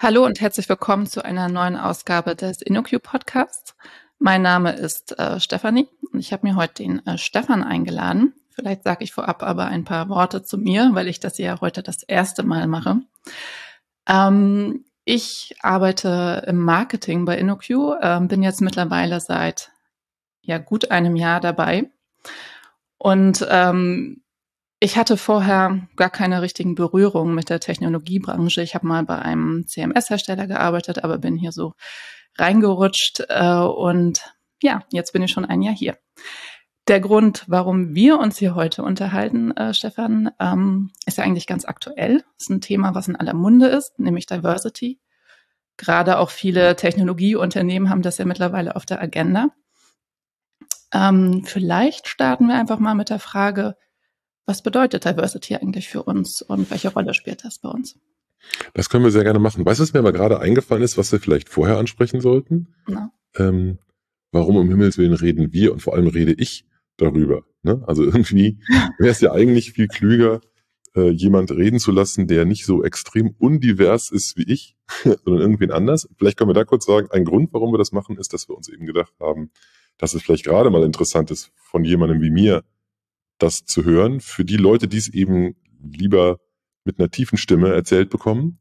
Hallo und herzlich willkommen zu einer neuen Ausgabe des InnoQ Podcasts. Mein Name ist äh, Stefanie und ich habe mir heute den äh, Stefan eingeladen. Vielleicht sage ich vorab aber ein paar Worte zu mir, weil ich das ja heute das erste Mal mache. Ähm, ich arbeite im Marketing bei InnoQ, äh, bin jetzt mittlerweile seit ja gut einem Jahr dabei und ähm, ich hatte vorher gar keine richtigen Berührungen mit der Technologiebranche. Ich habe mal bei einem CMS-Hersteller gearbeitet, aber bin hier so reingerutscht äh, und ja, jetzt bin ich schon ein Jahr hier. Der Grund, warum wir uns hier heute unterhalten, äh, Stefan, ähm, ist ja eigentlich ganz aktuell. Ist ein Thema, was in aller Munde ist, nämlich Diversity. Gerade auch viele Technologieunternehmen haben das ja mittlerweile auf der Agenda. Ähm, vielleicht starten wir einfach mal mit der Frage, was bedeutet Diversity eigentlich für uns und welche Rolle spielt das bei uns? Das können wir sehr gerne machen. Weißt du, was mir aber gerade eingefallen ist, was wir vielleicht vorher ansprechen sollten? Ähm, warum um Himmels Willen reden wir und vor allem rede ich darüber? Ne? Also irgendwie wäre es ja eigentlich viel klüger, äh, jemand reden zu lassen, der nicht so extrem undivers ist wie ich, sondern irgendwen anders. Vielleicht können wir da kurz sagen, ein Grund, warum wir das machen, ist, dass wir uns eben gedacht haben, dass es vielleicht gerade mal interessant ist, von jemandem wie mir das zu hören, für die Leute, die es eben lieber mit einer tiefen Stimme erzählt bekommen,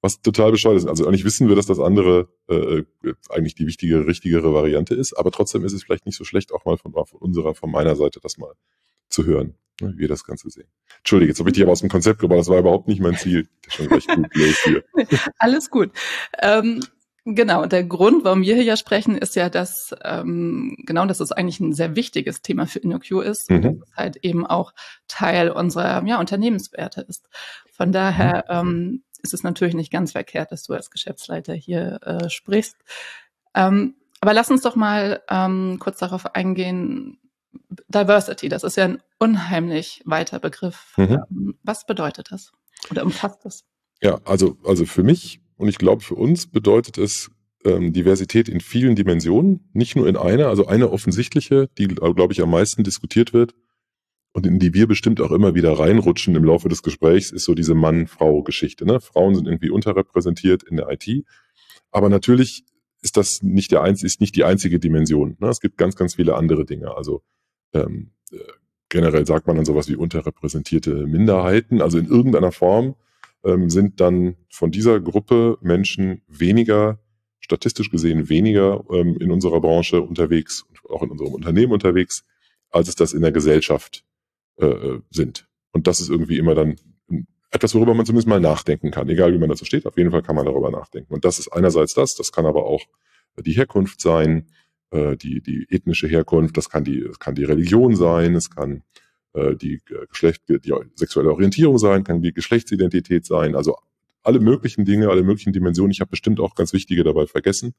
was total bescheuert ist. Also eigentlich wissen wir, dass das andere äh, äh, eigentlich die wichtigere, richtigere Variante ist, aber trotzdem ist es vielleicht nicht so schlecht, auch mal von, von unserer, von meiner Seite das mal zu hören, ne, wie wir das Ganze sehen. Entschuldige, jetzt habe ich dich aber aus dem Konzept gebracht, das war überhaupt nicht mein Ziel. Schon recht gut hier. Alles gut. Ähm Genau, der Grund, warum wir hier ja sprechen, ist ja, dass ähm, genau, dass es eigentlich ein sehr wichtiges Thema für InnoQ ist mhm. und dass es halt eben auch Teil unserer ja, Unternehmenswerte ist. Von daher mhm. ähm, ist es natürlich nicht ganz verkehrt, dass du als Geschäftsleiter hier äh, sprichst. Ähm, aber lass uns doch mal ähm, kurz darauf eingehen. Diversity, das ist ja ein unheimlich weiter Begriff. Mhm. Ähm, was bedeutet das oder umfasst das? Ja, also, also für mich und ich glaube, für uns bedeutet es ähm, Diversität in vielen Dimensionen, nicht nur in einer, also eine offensichtliche, die, glaube ich, am meisten diskutiert wird und in die wir bestimmt auch immer wieder reinrutschen im Laufe des Gesprächs, ist so diese Mann-Frau-Geschichte. Ne? Frauen sind irgendwie unterrepräsentiert in der IT. Aber natürlich ist das nicht der einzige, ist nicht die einzige Dimension. Ne? Es gibt ganz, ganz viele andere Dinge. Also ähm, äh, generell sagt man dann sowas wie unterrepräsentierte Minderheiten, also in irgendeiner Form ähm, sind dann von dieser Gruppe Menschen weniger, statistisch gesehen weniger ähm, in unserer Branche unterwegs und auch in unserem Unternehmen unterwegs, als es das in der Gesellschaft äh, äh sind. Und das ist irgendwie immer dann etwas, worüber man zumindest mal nachdenken kann, egal wie man dazu steht. Auf jeden Fall kann man darüber nachdenken. Und das ist einerseits das, das kann aber auch die Herkunft sein, äh, die, die ethnische Herkunft, das kann die, das kann die Religion sein, es kann äh, die Geschlecht, die sexuelle Orientierung sein, kann die Geschlechtsidentität sein, also alle möglichen Dinge, alle möglichen Dimensionen. Ich habe bestimmt auch ganz wichtige dabei vergessen.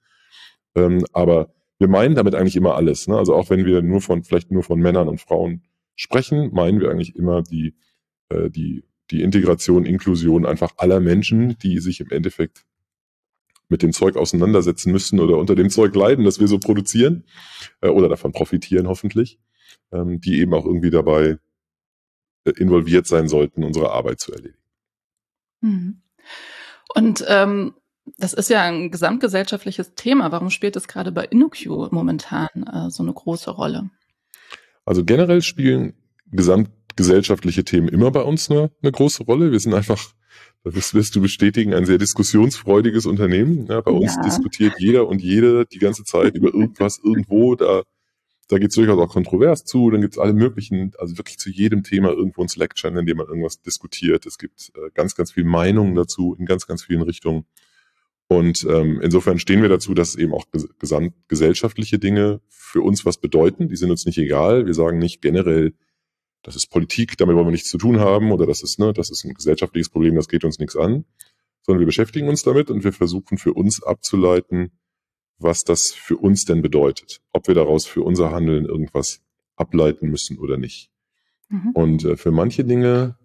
Ähm, aber wir meinen damit eigentlich immer alles. Ne? Also auch wenn wir nur von, vielleicht nur von Männern und Frauen sprechen, meinen wir eigentlich immer die, äh, die, die Integration, Inklusion einfach aller Menschen, die sich im Endeffekt mit dem Zeug auseinandersetzen müssen oder unter dem Zeug leiden, das wir so produzieren äh, oder davon profitieren hoffentlich ähm, die eben auch irgendwie dabei äh, involviert sein sollten, unsere Arbeit zu erledigen. Mhm. Und ähm, das ist ja ein gesamtgesellschaftliches Thema. Warum spielt es gerade bei InnoQ momentan äh, so eine große Rolle? Also generell spielen gesamtgesellschaftliche Themen immer bei uns eine, eine große Rolle. Wir sind einfach, das wirst du bestätigen, ein sehr diskussionsfreudiges Unternehmen. Ja, bei ja. uns diskutiert jeder und jede die ganze Zeit über irgendwas irgendwo. Da da geht es durchaus auch kontrovers zu. Dann gibt es alle möglichen, also wirklich zu jedem Thema irgendwo ein Slack-Channel, in dem man irgendwas diskutiert. Es gibt äh, ganz, ganz viel Meinungen dazu in ganz, ganz vielen Richtungen. Und ähm, insofern stehen wir dazu, dass eben auch ges gesamtgesellschaftliche Dinge für uns was bedeuten. Die sind uns nicht egal. Wir sagen nicht generell, das ist Politik, damit wollen wir nichts zu tun haben oder das ist, ne, das ist ein gesellschaftliches Problem, das geht uns nichts an, sondern wir beschäftigen uns damit und wir versuchen für uns abzuleiten, was das für uns denn bedeutet, ob wir daraus für unser Handeln irgendwas ableiten müssen oder nicht. Mhm. Und äh, für manche Dinge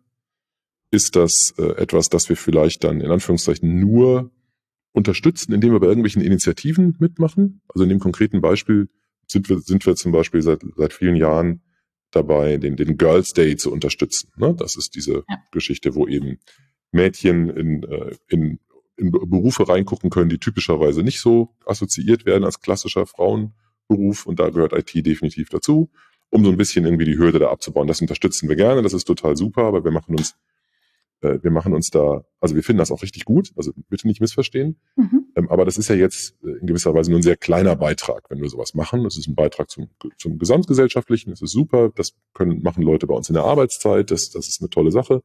ist das äh, etwas, das wir vielleicht dann in Anführungszeichen nur unterstützen, indem wir bei irgendwelchen Initiativen mitmachen. Also in dem konkreten Beispiel sind wir, sind wir zum Beispiel seit, seit vielen Jahren dabei, den, den Girls Day zu unterstützen. Ne? Das ist diese ja. Geschichte, wo eben Mädchen in, äh, in in Berufe reingucken können, die typischerweise nicht so assoziiert werden als klassischer Frauenberuf. Und da gehört IT definitiv dazu, um so ein bisschen irgendwie die Hürde da abzubauen. Das unterstützen wir gerne, das ist total super, aber wir machen uns äh, wir machen uns da, also wir finden das auch richtig gut, also bitte nicht missverstehen. Mhm. Ähm, aber das ist ja jetzt äh, in gewisser Weise nur ein sehr kleiner Beitrag, wenn wir sowas machen. Das ist ein Beitrag zum, zum Gesamtgesellschaftlichen, das ist super, das können, machen Leute bei uns in der Arbeitszeit, das, das ist eine tolle Sache.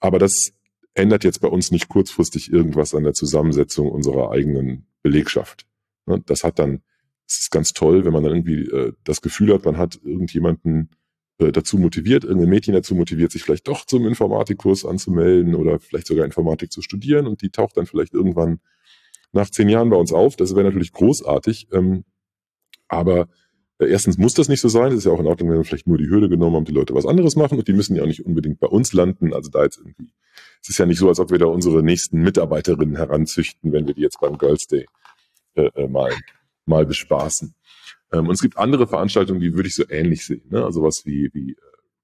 Aber das ändert jetzt bei uns nicht kurzfristig irgendwas an der Zusammensetzung unserer eigenen Belegschaft. Ne, das hat dann, es ist ganz toll, wenn man dann irgendwie äh, das Gefühl hat, man hat irgendjemanden äh, dazu motiviert, irgendein Mädchen dazu motiviert, sich vielleicht doch zum Informatikkurs anzumelden oder vielleicht sogar Informatik zu studieren und die taucht dann vielleicht irgendwann nach zehn Jahren bei uns auf. Das wäre natürlich großartig. Ähm, aber erstens muss das nicht so sein. Es ist ja auch in Ordnung, wenn wir vielleicht nur die Hürde genommen haben, die Leute was anderes machen und die müssen ja auch nicht unbedingt bei uns landen. Also da jetzt irgendwie, es ist ja nicht so, als ob wir da unsere nächsten Mitarbeiterinnen heranzüchten, wenn wir die jetzt beim Girls Day äh, äh mal, mal bespaßen. Ähm, und es gibt andere Veranstaltungen, die würde ich so ähnlich sehen. Ne? Also was wie, wie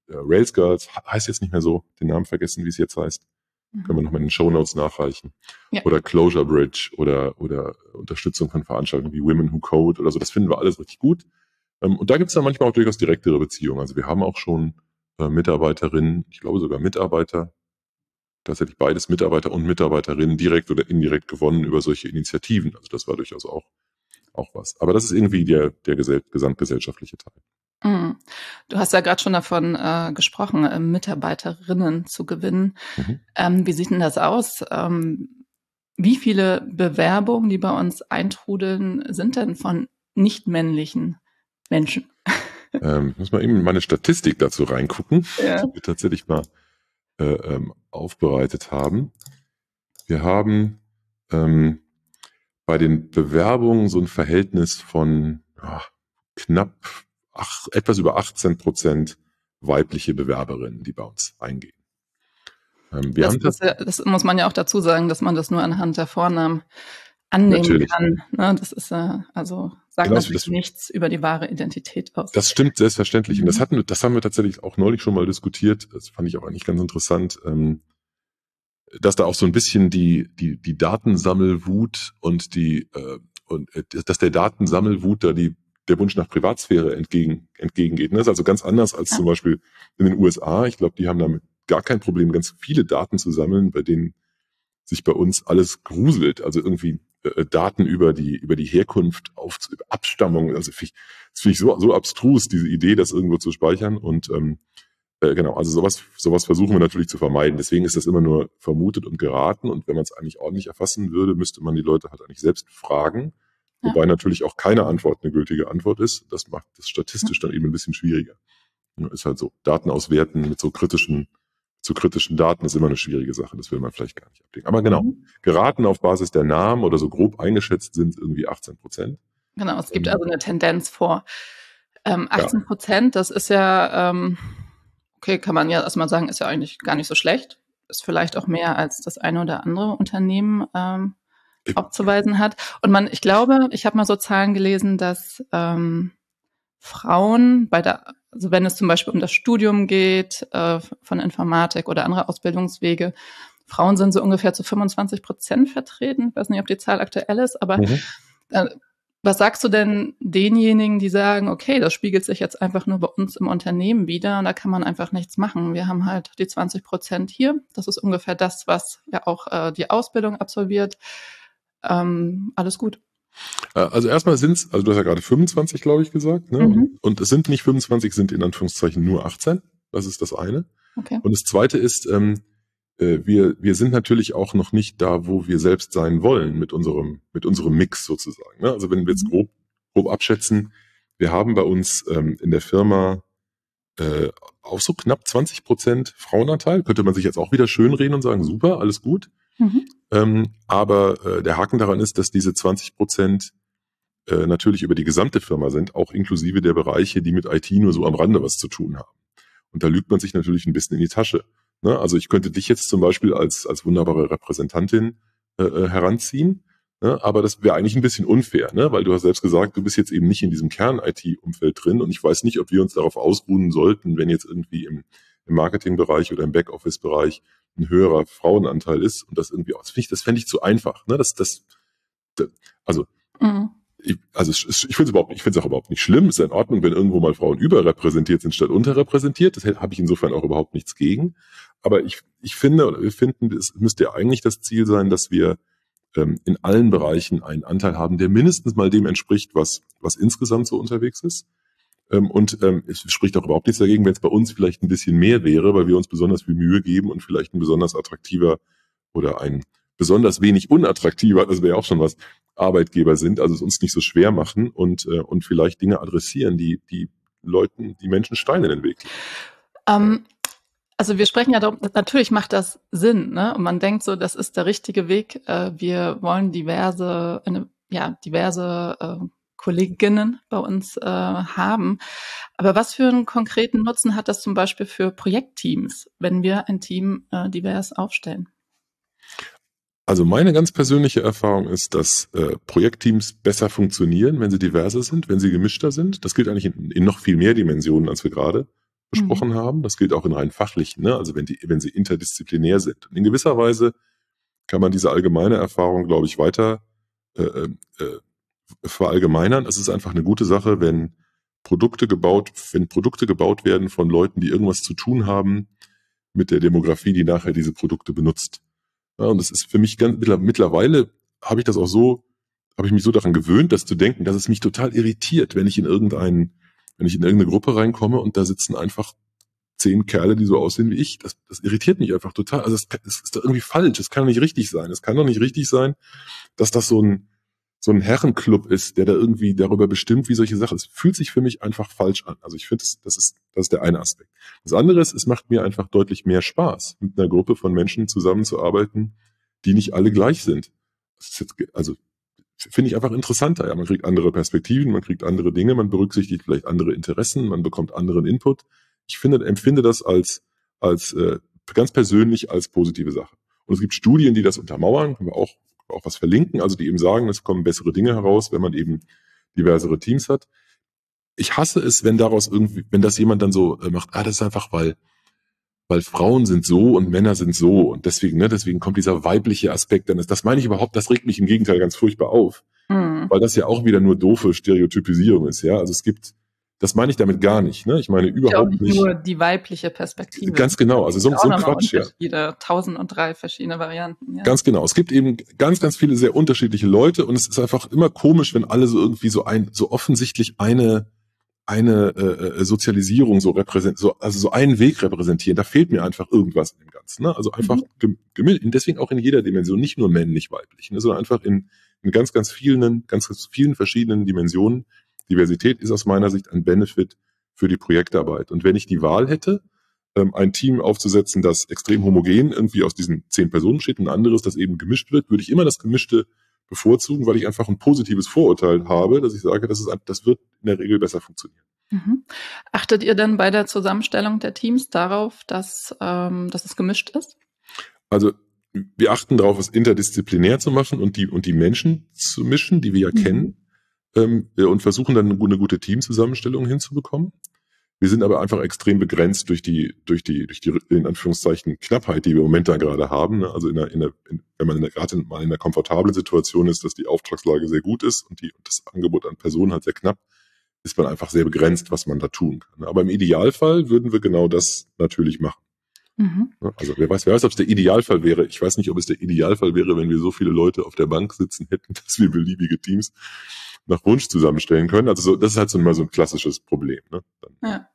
äh, Rails Girls, heißt jetzt nicht mehr so, den Namen vergessen, wie es jetzt heißt. Mhm. Können wir nochmal in den Show Notes nachreichen. Ja. Oder Closure Bridge oder, oder Unterstützung von Veranstaltungen wie Women Who Code oder so. Das finden wir alles richtig gut. Ähm, und da gibt es dann manchmal auch durchaus direktere Beziehungen. Also wir haben auch schon äh, Mitarbeiterinnen, ich glaube sogar Mitarbeiter, tatsächlich beides Mitarbeiter und Mitarbeiterinnen direkt oder indirekt gewonnen über solche Initiativen. Also das war durchaus auch auch was. Aber das ist irgendwie der, der gesamtgesellschaftliche Teil. Mhm. Du hast ja gerade schon davon äh, gesprochen, äh, Mitarbeiterinnen zu gewinnen. Mhm. Ähm, wie sieht denn das aus? Ähm, wie viele Bewerbungen, die bei uns eintrudeln, sind denn von nicht männlichen Menschen? Ähm, ich muss mal eben meine Statistik dazu reingucken, ja. die wir tatsächlich mal äh, ähm, aufbereitet haben. Wir haben ähm, bei den Bewerbungen so ein Verhältnis von ja, knapp ach, etwas über 18 Prozent weibliche Bewerberinnen, die bei uns eingehen. Ähm, wir das, haben das, das muss man ja auch dazu sagen, dass man das nur anhand der Vornamen annehmen natürlich. kann. Ne? Das ist äh, also sagt genau, natürlich das, nichts über die wahre Identität aus. Das stimmt selbstverständlich. Mhm. Und das hatten, das haben wir tatsächlich auch neulich schon mal diskutiert. Das fand ich auch eigentlich ganz interessant. Ähm, dass da auch so ein bisschen die, die, die Datensammelwut und die, äh, und äh, dass der Datensammelwut da die, der Wunsch nach Privatsphäre entgegen, entgegengeht. Ne? Das ist also ganz anders als ja. zum Beispiel in den USA. Ich glaube, die haben damit gar kein Problem, ganz viele Daten zu sammeln, bei denen sich bei uns alles gruselt. Also irgendwie äh, Daten über die, über die Herkunft, auf Abstammung. Also finde ich, das finde ich so, so abstrus, diese Idee, das irgendwo zu speichern. Und ähm, äh, genau, also sowas, sowas versuchen wir natürlich zu vermeiden. Deswegen ist das immer nur vermutet und geraten. Und wenn man es eigentlich ordentlich erfassen würde, müsste man die Leute halt eigentlich selbst fragen. Ja. Wobei natürlich auch keine Antwort eine gültige Antwort ist. Das macht das statistisch dann eben ein bisschen schwieriger. Ist halt so. Daten auswerten mit so kritischen, zu kritischen Daten ist immer eine schwierige Sache. Das will man vielleicht gar nicht abdecken. Aber genau, mhm. geraten auf Basis der Namen oder so grob eingeschätzt sind irgendwie 18 Prozent. Genau, es gibt also eine Tendenz vor. Ähm, 18 Prozent, ja. das ist ja, ähm, okay, kann man ja erstmal sagen, ist ja eigentlich gar nicht so schlecht. Ist vielleicht auch mehr als das eine oder andere Unternehmen ähm, aufzuweisen hat. Und man, ich glaube, ich habe mal so Zahlen gelesen, dass ähm, Frauen bei der, also wenn es zum Beispiel um das Studium geht äh, von Informatik oder andere Ausbildungswege, Frauen sind so ungefähr zu 25 Prozent vertreten. Ich weiß nicht, ob die Zahl aktuell ist, aber mhm. äh, was sagst du denn denjenigen, die sagen, okay, das spiegelt sich jetzt einfach nur bei uns im Unternehmen wieder und da kann man einfach nichts machen. Wir haben halt die 20 Prozent hier. Das ist ungefähr das, was ja auch äh, die Ausbildung absolviert. Ähm, alles gut. Äh, also erstmal sind es, also du hast ja gerade 25, glaube ich, gesagt, ne? Mhm. und es sind nicht 25, sind in Anführungszeichen nur 18. Das ist das eine. Okay. Und das zweite ist, ähm, äh, wir, wir sind natürlich auch noch nicht da, wo wir selbst sein wollen mit unserem, mit unserem Mix sozusagen. Ne? Also wenn wir jetzt mhm. grob, grob abschätzen, wir haben bei uns ähm, in der Firma äh, auch so knapp 20 Prozent Frauenanteil. Könnte man sich jetzt auch wieder schönreden und sagen, super, alles gut. Mhm. Ähm, aber äh, der Haken daran ist, dass diese 20 Prozent äh, natürlich über die gesamte Firma sind, auch inklusive der Bereiche, die mit IT nur so am Rande was zu tun haben. Und da lügt man sich natürlich ein bisschen in die Tasche. Ne? Also ich könnte dich jetzt zum Beispiel als, als wunderbare Repräsentantin äh, äh, heranziehen, ne? aber das wäre eigentlich ein bisschen unfair, ne? weil du hast selbst gesagt, du bist jetzt eben nicht in diesem Kern-IT-Umfeld drin und ich weiß nicht, ob wir uns darauf ausruhen sollten, wenn jetzt irgendwie im, im Marketingbereich oder im Backoffice-Bereich ein höherer Frauenanteil ist und das irgendwie, ich, das fände ich zu einfach. Ne? Das, das, das also mhm. ich, also ich, finde es überhaupt, ich finde es auch überhaupt nicht schlimm. Es ist in Ordnung, wenn irgendwo mal Frauen überrepräsentiert sind statt unterrepräsentiert. Das habe ich insofern auch überhaupt nichts gegen. Aber ich, ich finde, oder wir finden, es müsste ja eigentlich das Ziel sein, dass wir ähm, in allen Bereichen einen Anteil haben, der mindestens mal dem entspricht, was, was insgesamt so unterwegs ist. Ähm, und ähm, es spricht auch überhaupt nichts dagegen, wenn es bei uns vielleicht ein bisschen mehr wäre, weil wir uns besonders viel Mühe geben und vielleicht ein besonders attraktiver oder ein besonders wenig unattraktiver, das wäre auch schon was, Arbeitgeber sind, also es uns nicht so schwer machen und, äh, und vielleicht Dinge adressieren, die, die Leuten, die Menschen Steine in den Weg. Ähm, also wir sprechen ja darum, natürlich macht das Sinn, ne? Und man denkt so, das ist der richtige Weg. Äh, wir wollen diverse, eine, ja, diverse äh, Kolleginnen bei uns äh, haben. Aber was für einen konkreten Nutzen hat das zum Beispiel für Projektteams, wenn wir ein Team äh, divers aufstellen? Also meine ganz persönliche Erfahrung ist, dass äh, Projektteams besser funktionieren, wenn sie diverser sind, wenn sie gemischter sind. Das gilt eigentlich in, in noch viel mehr Dimensionen, als wir gerade besprochen mhm. haben. Das gilt auch in rein fachlichen, ne? also wenn, die, wenn sie interdisziplinär sind. Und in gewisser Weise kann man diese allgemeine Erfahrung, glaube ich, weiter äh, äh, äh, verallgemeinern. Es ist einfach eine gute Sache, wenn Produkte gebaut, wenn Produkte gebaut werden von Leuten, die irgendwas zu tun haben mit der Demografie, die nachher diese Produkte benutzt. Ja, und das ist für mich ganz, mittlerweile habe ich das auch so, habe ich mich so daran gewöhnt, das zu denken, dass es mich total irritiert, wenn ich in irgendeinen wenn ich in irgendeine Gruppe reinkomme und da sitzen einfach zehn Kerle, die so aussehen wie ich, das, das irritiert mich einfach total. Also es, ist doch irgendwie falsch. Es kann doch nicht richtig sein. Es kann doch nicht richtig sein, dass das so ein so ein Herrenclub ist, der da irgendwie darüber bestimmt, wie solche Sachen. Es fühlt sich für mich einfach falsch an. Also ich finde, das, das ist das ist der eine Aspekt. Das andere ist, es macht mir einfach deutlich mehr Spaß, mit einer Gruppe von Menschen zusammenzuarbeiten, die nicht alle gleich sind. Jetzt, also finde ich einfach interessanter. Ja, man kriegt andere Perspektiven, man kriegt andere Dinge, man berücksichtigt vielleicht andere Interessen, man bekommt anderen Input. Ich finde, empfinde das als, als äh, ganz persönlich als positive Sache. Und es gibt Studien, die das untermauern, können wir auch, auch was verlinken, also die eben sagen, es kommen bessere Dinge heraus, wenn man eben diversere Teams hat. Ich hasse es, wenn daraus irgendwie, wenn das jemand dann so äh, macht, ah, das ist einfach, weil weil Frauen sind so und Männer sind so und deswegen, ne, deswegen kommt dieser weibliche Aspekt dann. Das meine ich überhaupt, das regt mich im Gegenteil ganz furchtbar auf, mhm. weil das ja auch wieder nur doofe Stereotypisierung ist, ja. Also es gibt, das meine ich damit gar nicht, ne? Ich meine überhaupt ich nicht. Nur die weibliche Perspektive. Ganz genau, also so, so ein Quatsch, ja. Tausend und drei verschiedene Varianten. Ja. Ganz genau. Es gibt eben ganz, ganz viele sehr unterschiedliche Leute und es ist einfach immer komisch, wenn alle so irgendwie so ein, so offensichtlich eine eine äh, äh Sozialisierung so repräsent, so, also so einen Weg repräsentieren. Da fehlt mir einfach irgendwas in dem Ganzen. Ne? Also einfach mhm. gemischt, deswegen auch in jeder Dimension, nicht nur männlich, weiblich, ne? sondern einfach in, in ganz, ganz vielen, ganz, ganz vielen verschiedenen Dimensionen. Diversität ist aus meiner Sicht ein Benefit für die Projektarbeit. Und wenn ich die Wahl hätte, ähm, ein Team aufzusetzen, das extrem homogen irgendwie aus diesen zehn Personen steht, und ein anderes, das eben gemischt wird, würde ich immer das Gemischte bevorzugen, weil ich einfach ein positives Vorurteil habe, dass ich sage, das, ist, das wird in der Regel besser funktionieren. Mhm. Achtet ihr denn bei der Zusammenstellung der Teams darauf, dass, ähm, dass es gemischt ist? Also wir achten darauf, es interdisziplinär zu machen und die, und die Menschen zu mischen, die wir ja mhm. kennen, ähm, und versuchen dann eine gute Teamzusammenstellung hinzubekommen. Wir sind aber einfach extrem begrenzt durch die, durch die, durch die, in Anführungszeichen, Knappheit, die wir im Moment da gerade haben. Ne? Also in der, in der, in, wenn man in der, gerade mal in einer komfortablen Situation ist, dass die Auftragslage sehr gut ist und die, das Angebot an Personen halt sehr knapp, ist man einfach sehr begrenzt, was man da tun kann. Aber im Idealfall würden wir genau das natürlich machen. Mhm. Ne? Also wer weiß, wer weiß, ob es der Idealfall wäre. Ich weiß nicht, ob es der Idealfall wäre, wenn wir so viele Leute auf der Bank sitzen hätten, dass wir beliebige Teams nach Wunsch zusammenstellen können. Also so, das ist halt so immer so ein klassisches Problem. Ne? Dann, ja.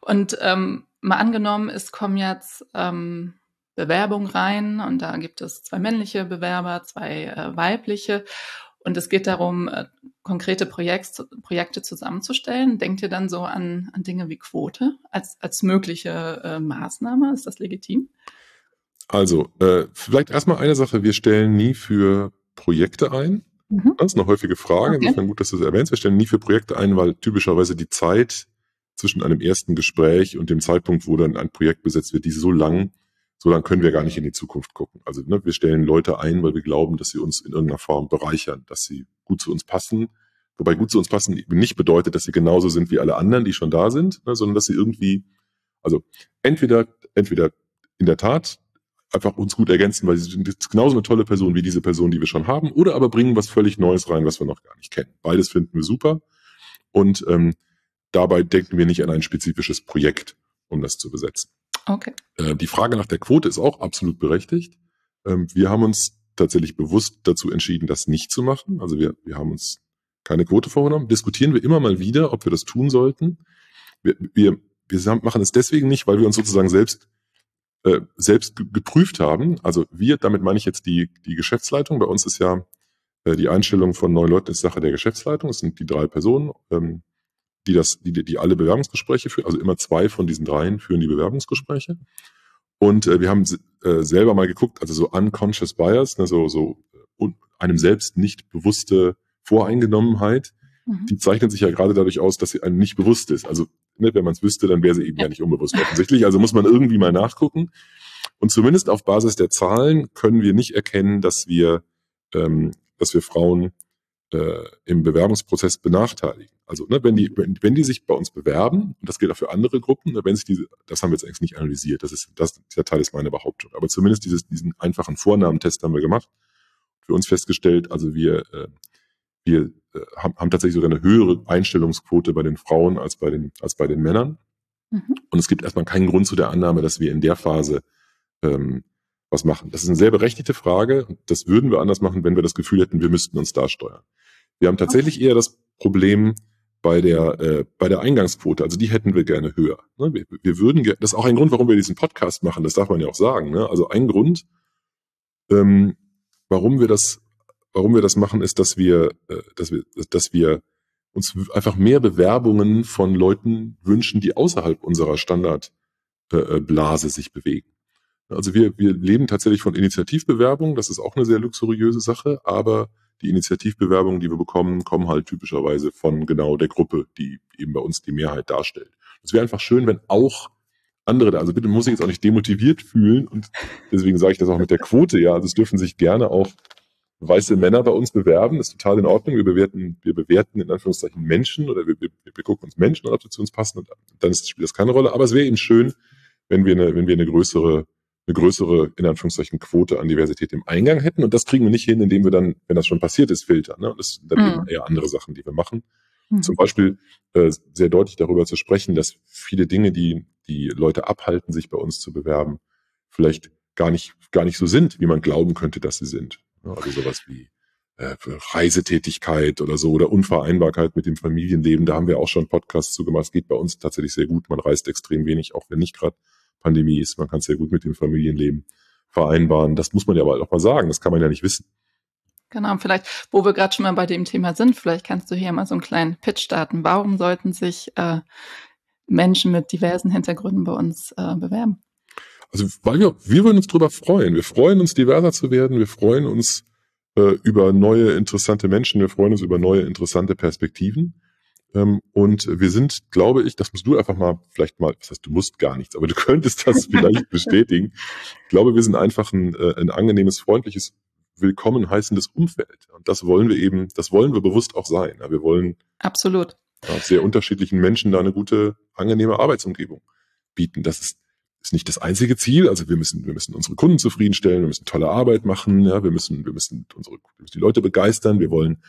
Und ähm, mal angenommen, es kommen jetzt ähm, Bewerbungen rein und da gibt es zwei männliche Bewerber, zwei äh, weibliche. Und es geht darum, äh, konkrete Projekt, Projekte zusammenzustellen. Denkt ihr dann so an, an Dinge wie Quote als, als mögliche äh, Maßnahme? Ist das legitim? Also, äh, vielleicht erstmal eine Sache. Wir stellen nie für Projekte ein. Mhm. Das ist eine häufige Frage. Okay. Insofern gut, dass du es erwähnst. Wir stellen nie für Projekte ein, weil typischerweise die Zeit zwischen einem ersten Gespräch und dem Zeitpunkt, wo dann ein Projekt besetzt wird, die so lang, so lang können wir gar nicht in die Zukunft gucken. Also ne, wir stellen Leute ein, weil wir glauben, dass sie uns in irgendeiner Form bereichern, dass sie gut zu uns passen. Wobei gut zu uns passen nicht bedeutet, dass sie genauso sind wie alle anderen, die schon da sind, ne, sondern dass sie irgendwie, also entweder, entweder in der Tat einfach uns gut ergänzen, weil sie sind genauso eine tolle Person wie diese Person, die wir schon haben, oder aber bringen was völlig Neues rein, was wir noch gar nicht kennen. Beides finden wir super. Und ähm, dabei denken wir nicht an ein spezifisches Projekt, um das zu besetzen. Okay. Äh, die Frage nach der Quote ist auch absolut berechtigt. Ähm, wir haben uns tatsächlich bewusst dazu entschieden, das nicht zu machen. Also wir, wir haben uns keine Quote vorgenommen. Diskutieren wir immer mal wieder, ob wir das tun sollten. Wir, wir, wir machen es deswegen nicht, weil wir uns sozusagen selbst äh, selbst geprüft haben. Also wir, damit meine ich jetzt die, die Geschäftsleitung. Bei uns ist ja äh, die Einstellung von neuen Leuten ist Sache der Geschäftsleitung. Es sind die drei Personen, ähm, die das, die, die alle Bewerbungsgespräche führen. Also immer zwei von diesen dreien führen die Bewerbungsgespräche. Und äh, wir haben äh, selber mal geguckt, also so unconscious bias, ne, so, so äh, einem selbst nicht bewusste Voreingenommenheit, mhm. die zeichnet sich ja gerade dadurch aus, dass sie einem nicht bewusst ist. Also ne, wenn man es wüsste, dann wäre sie eben ja. ja nicht unbewusst offensichtlich. Also muss man irgendwie mal nachgucken. Und zumindest auf Basis der Zahlen können wir nicht erkennen, dass wir, ähm, dass wir Frauen äh, im Bewerbungsprozess benachteiligen. Also ne, wenn die wenn, wenn die sich bei uns bewerben und das gilt auch für andere Gruppen, ne, wenn sich diese das haben wir jetzt eigentlich nicht analysiert, das ist das der Teil ist meine Behauptung, aber zumindest dieses diesen einfachen Vornamentest haben wir gemacht, für uns festgestellt, also wir äh, wir äh, haben, haben tatsächlich sogar eine höhere Einstellungsquote bei den Frauen als bei den als bei den Männern mhm. und es gibt erstmal keinen Grund zu der Annahme, dass wir in der Phase ähm, was machen. Das ist eine sehr berechtigte Frage. Das würden wir anders machen, wenn wir das Gefühl hätten, wir müssten uns da steuern. Wir haben tatsächlich eher das Problem bei der, äh, bei der Eingangsquote. Also die hätten wir gerne höher. Ne? Wir, wir würden, das ist auch ein Grund, warum wir diesen Podcast machen. Das darf man ja auch sagen. Ne? Also ein Grund, ähm, warum wir das, warum wir das machen, ist, dass wir, äh, dass wir, dass wir uns einfach mehr Bewerbungen von Leuten wünschen, die außerhalb unserer Standardblase äh, sich bewegen. Also wir, wir leben tatsächlich von Initiativbewerbungen. Das ist auch eine sehr luxuriöse Sache, aber die Initiativbewerbungen, die wir bekommen, kommen halt typischerweise von genau der Gruppe, die eben bei uns die Mehrheit darstellt. Es wäre einfach schön, wenn auch andere da, also bitte muss ich jetzt auch nicht demotiviert fühlen und deswegen sage ich das auch mit der Quote, ja, also es dürfen sich gerne auch weiße Männer bei uns bewerben, ist total in Ordnung. Wir bewerten, wir bewerten in Anführungszeichen Menschen oder wir, wir, wir gucken uns Menschen an, ob sie zu uns passen und dann spielt das keine Rolle. Aber es wäre eben schön, wenn wir eine, wenn wir eine größere eine größere, in Anführungszeichen, Quote an Diversität im Eingang hätten. Und das kriegen wir nicht hin, indem wir dann, wenn das schon passiert ist, filtern. Ne? das sind dann mhm. eben eher andere Sachen, die wir machen. Mhm. Zum Beispiel äh, sehr deutlich darüber zu sprechen, dass viele Dinge, die die Leute abhalten, sich bei uns zu bewerben, vielleicht gar nicht, gar nicht so sind, wie man glauben könnte, dass sie sind. Also sowas wie äh, Reisetätigkeit oder so oder Unvereinbarkeit mit dem Familienleben. Da haben wir auch schon Podcasts zu gemacht. Es geht bei uns tatsächlich sehr gut. Man reist extrem wenig, auch wenn nicht gerade Pandemie ist. Man kann es sehr gut mit dem Familienleben vereinbaren. Das muss man ja aber auch mal sagen. Das kann man ja nicht wissen. Genau, vielleicht, wo wir gerade schon mal bei dem Thema sind, vielleicht kannst du hier mal so einen kleinen Pitch starten. Warum sollten sich äh, Menschen mit diversen Hintergründen bei uns äh, bewerben? Also, weil wir, wir würden uns darüber freuen. Wir freuen uns, diverser zu werden. Wir freuen uns äh, über neue, interessante Menschen. Wir freuen uns über neue, interessante Perspektiven. Ähm, und wir sind, glaube ich, das musst du einfach mal vielleicht mal, das heißt, du musst gar nichts, aber du könntest das vielleicht bestätigen. Ich glaube, wir sind einfach ein, äh, ein angenehmes, freundliches, willkommen heißendes Umfeld. Und das wollen wir eben, das wollen wir bewusst auch sein. Wir wollen absolut sehr unterschiedlichen Menschen da eine gute, angenehme Arbeitsumgebung bieten. Das ist, ist nicht das einzige Ziel. Also wir müssen, wir müssen unsere Kunden zufriedenstellen, wir müssen tolle Arbeit machen, ja, wir müssen, wir müssen unsere, wir müssen die Leute begeistern, wir wollen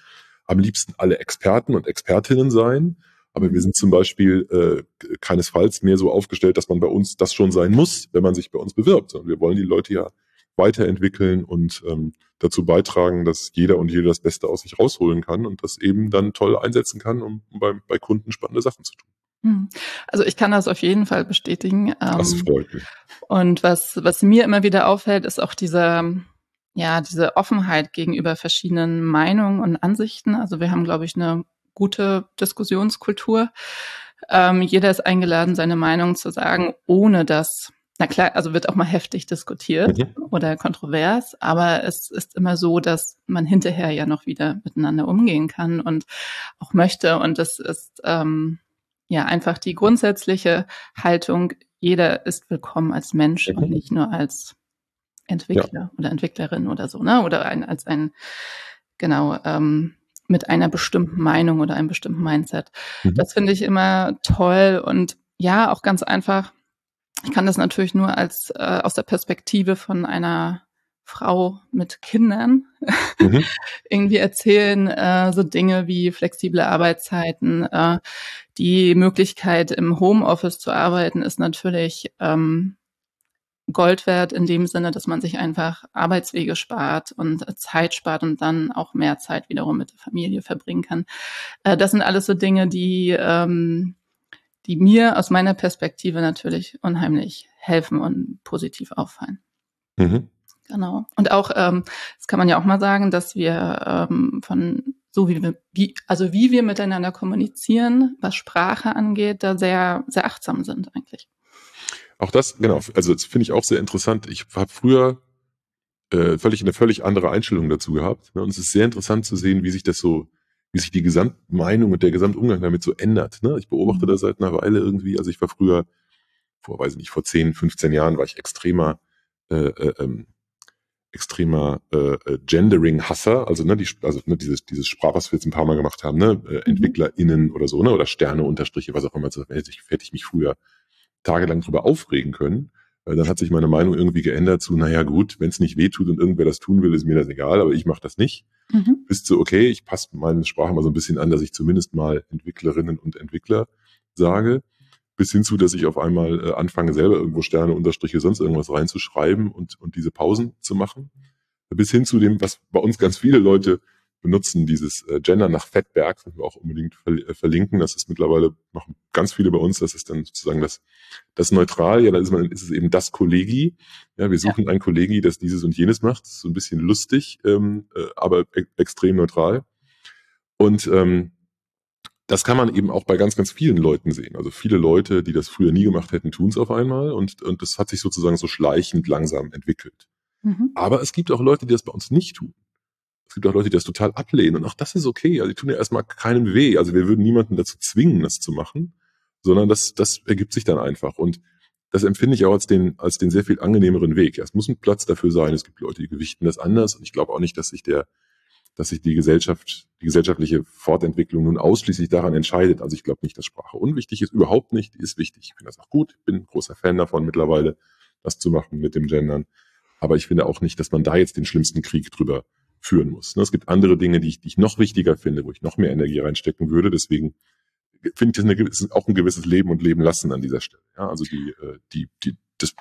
am liebsten alle Experten und Expertinnen sein. Aber wir sind zum Beispiel äh, keinesfalls mehr so aufgestellt, dass man bei uns das schon sein muss, wenn man sich bei uns bewirbt. Sondern wir wollen die Leute ja weiterentwickeln und ähm, dazu beitragen, dass jeder und jede das Beste aus sich rausholen kann und das eben dann toll einsetzen kann, um bei, bei Kunden spannende Sachen zu tun. Hm. Also ich kann das auf jeden Fall bestätigen. Das ähm, freut mich. Und was, was mir immer wieder auffällt, ist auch dieser, ja, diese Offenheit gegenüber verschiedenen Meinungen und Ansichten. Also wir haben, glaube ich, eine gute Diskussionskultur. Ähm, jeder ist eingeladen, seine Meinung zu sagen, ohne dass, na klar, also wird auch mal heftig diskutiert mhm. oder kontrovers, aber es ist immer so, dass man hinterher ja noch wieder miteinander umgehen kann und auch möchte. Und das ist ähm, ja einfach die grundsätzliche Haltung, jeder ist willkommen als Mensch mhm. und nicht nur als Entwickler ja. oder Entwicklerin oder so, ne? Oder ein, als ein, genau, ähm, mit einer bestimmten Meinung oder einem bestimmten Mindset. Mhm. Das finde ich immer toll und ja, auch ganz einfach. ich kann das natürlich nur als äh, aus der Perspektive von einer Frau mit Kindern mhm. irgendwie erzählen, äh, so Dinge wie flexible Arbeitszeiten. Äh, die Möglichkeit, im Homeoffice zu arbeiten, ist natürlich ähm, Gold wert in dem Sinne, dass man sich einfach Arbeitswege spart und Zeit spart und dann auch mehr Zeit wiederum mit der Familie verbringen kann. Äh, das sind alles so Dinge, die, ähm, die mir aus meiner Perspektive natürlich unheimlich helfen und positiv auffallen. Mhm. Genau. Und auch, ähm, das kann man ja auch mal sagen, dass wir ähm, von so wie wir, wie, also wie wir miteinander kommunizieren, was Sprache angeht, da sehr, sehr achtsam sind eigentlich. Auch das, genau, also das finde ich auch sehr interessant. Ich habe früher äh, völlig eine völlig andere Einstellung dazu gehabt. Ne? Und es ist sehr interessant zu sehen, wie sich das so, wie sich die Gesamtmeinung und der Gesamtumgang damit so ändert. Ne? Ich beobachte mhm. das seit einer Weile irgendwie. Also ich war früher, vor, weiß ich nicht, vor 10, 15 Jahren war ich extremer äh, äh, ähm, extremer äh, äh, Gendering-Hasser, also ne, die, also ne, dieses, dieses Sprach, was wir jetzt ein paar Mal gemacht haben, ne, äh, mhm. EntwicklerInnen oder so, ne, oder Sterne, Unterstriche, was auch immer, so, hätte ich, hätte ich mich früher tagelang drüber aufregen können. Äh, dann hat sich meine Meinung irgendwie geändert zu, naja gut, wenn es nicht wehtut und irgendwer das tun will, ist mir das egal, aber ich mache das nicht. Mhm. Bis zu, okay, ich passe meine Sprache mal so ein bisschen an, dass ich zumindest mal Entwicklerinnen und Entwickler sage bis hin zu, dass ich auf einmal äh, anfange, selber irgendwo Sterne, Unterstriche, sonst irgendwas reinzuschreiben und, und diese Pausen zu machen. Bis hin zu dem, was bei uns ganz viele Leute benutzen, dieses äh, Gender nach Fettberg, das wir auch unbedingt äh, verlinken. Das ist mittlerweile, machen ganz viele bei uns, das ist dann sozusagen das, das Neutral, ja, da ist man, ist es eben das Kollegi. Ja, wir suchen ja. ein Kollegi, das dieses und jenes macht. Das ist so ein bisschen lustig, ähm, äh, aber e extrem neutral. Und ähm, das kann man eben auch bei ganz, ganz vielen Leuten sehen. Also viele Leute, die das früher nie gemacht hätten, tun es auf einmal und, und das hat sich sozusagen so schleichend langsam entwickelt. Mhm. Aber es gibt auch Leute, die das bei uns nicht tun. Es gibt auch Leute, die das total ablehnen und auch das ist okay. Also die tun ja erstmal keinem weh. Also wir würden niemanden dazu zwingen, das zu machen, sondern das, das ergibt sich dann einfach. Und das empfinde ich auch als den, als den sehr viel angenehmeren Weg. Es muss ein Platz dafür sein. Es gibt Leute, die gewichten das anders und ich glaube auch nicht, dass sich der dass sich die Gesellschaft, die gesellschaftliche Fortentwicklung nun ausschließlich daran entscheidet. Also ich glaube nicht, dass Sprache unwichtig ist, überhaupt nicht, die ist wichtig. Ich finde das auch gut, ich bin ein großer Fan davon mittlerweile, das zu machen mit dem Gendern. Aber ich finde auch nicht, dass man da jetzt den schlimmsten Krieg drüber führen muss. Ne, es gibt andere Dinge, die ich, die ich noch wichtiger finde, wo ich noch mehr Energie reinstecken würde. Deswegen finde ich das auch ein gewisses Leben und Leben lassen an dieser Stelle. Ja, also die, äh, die, die, das,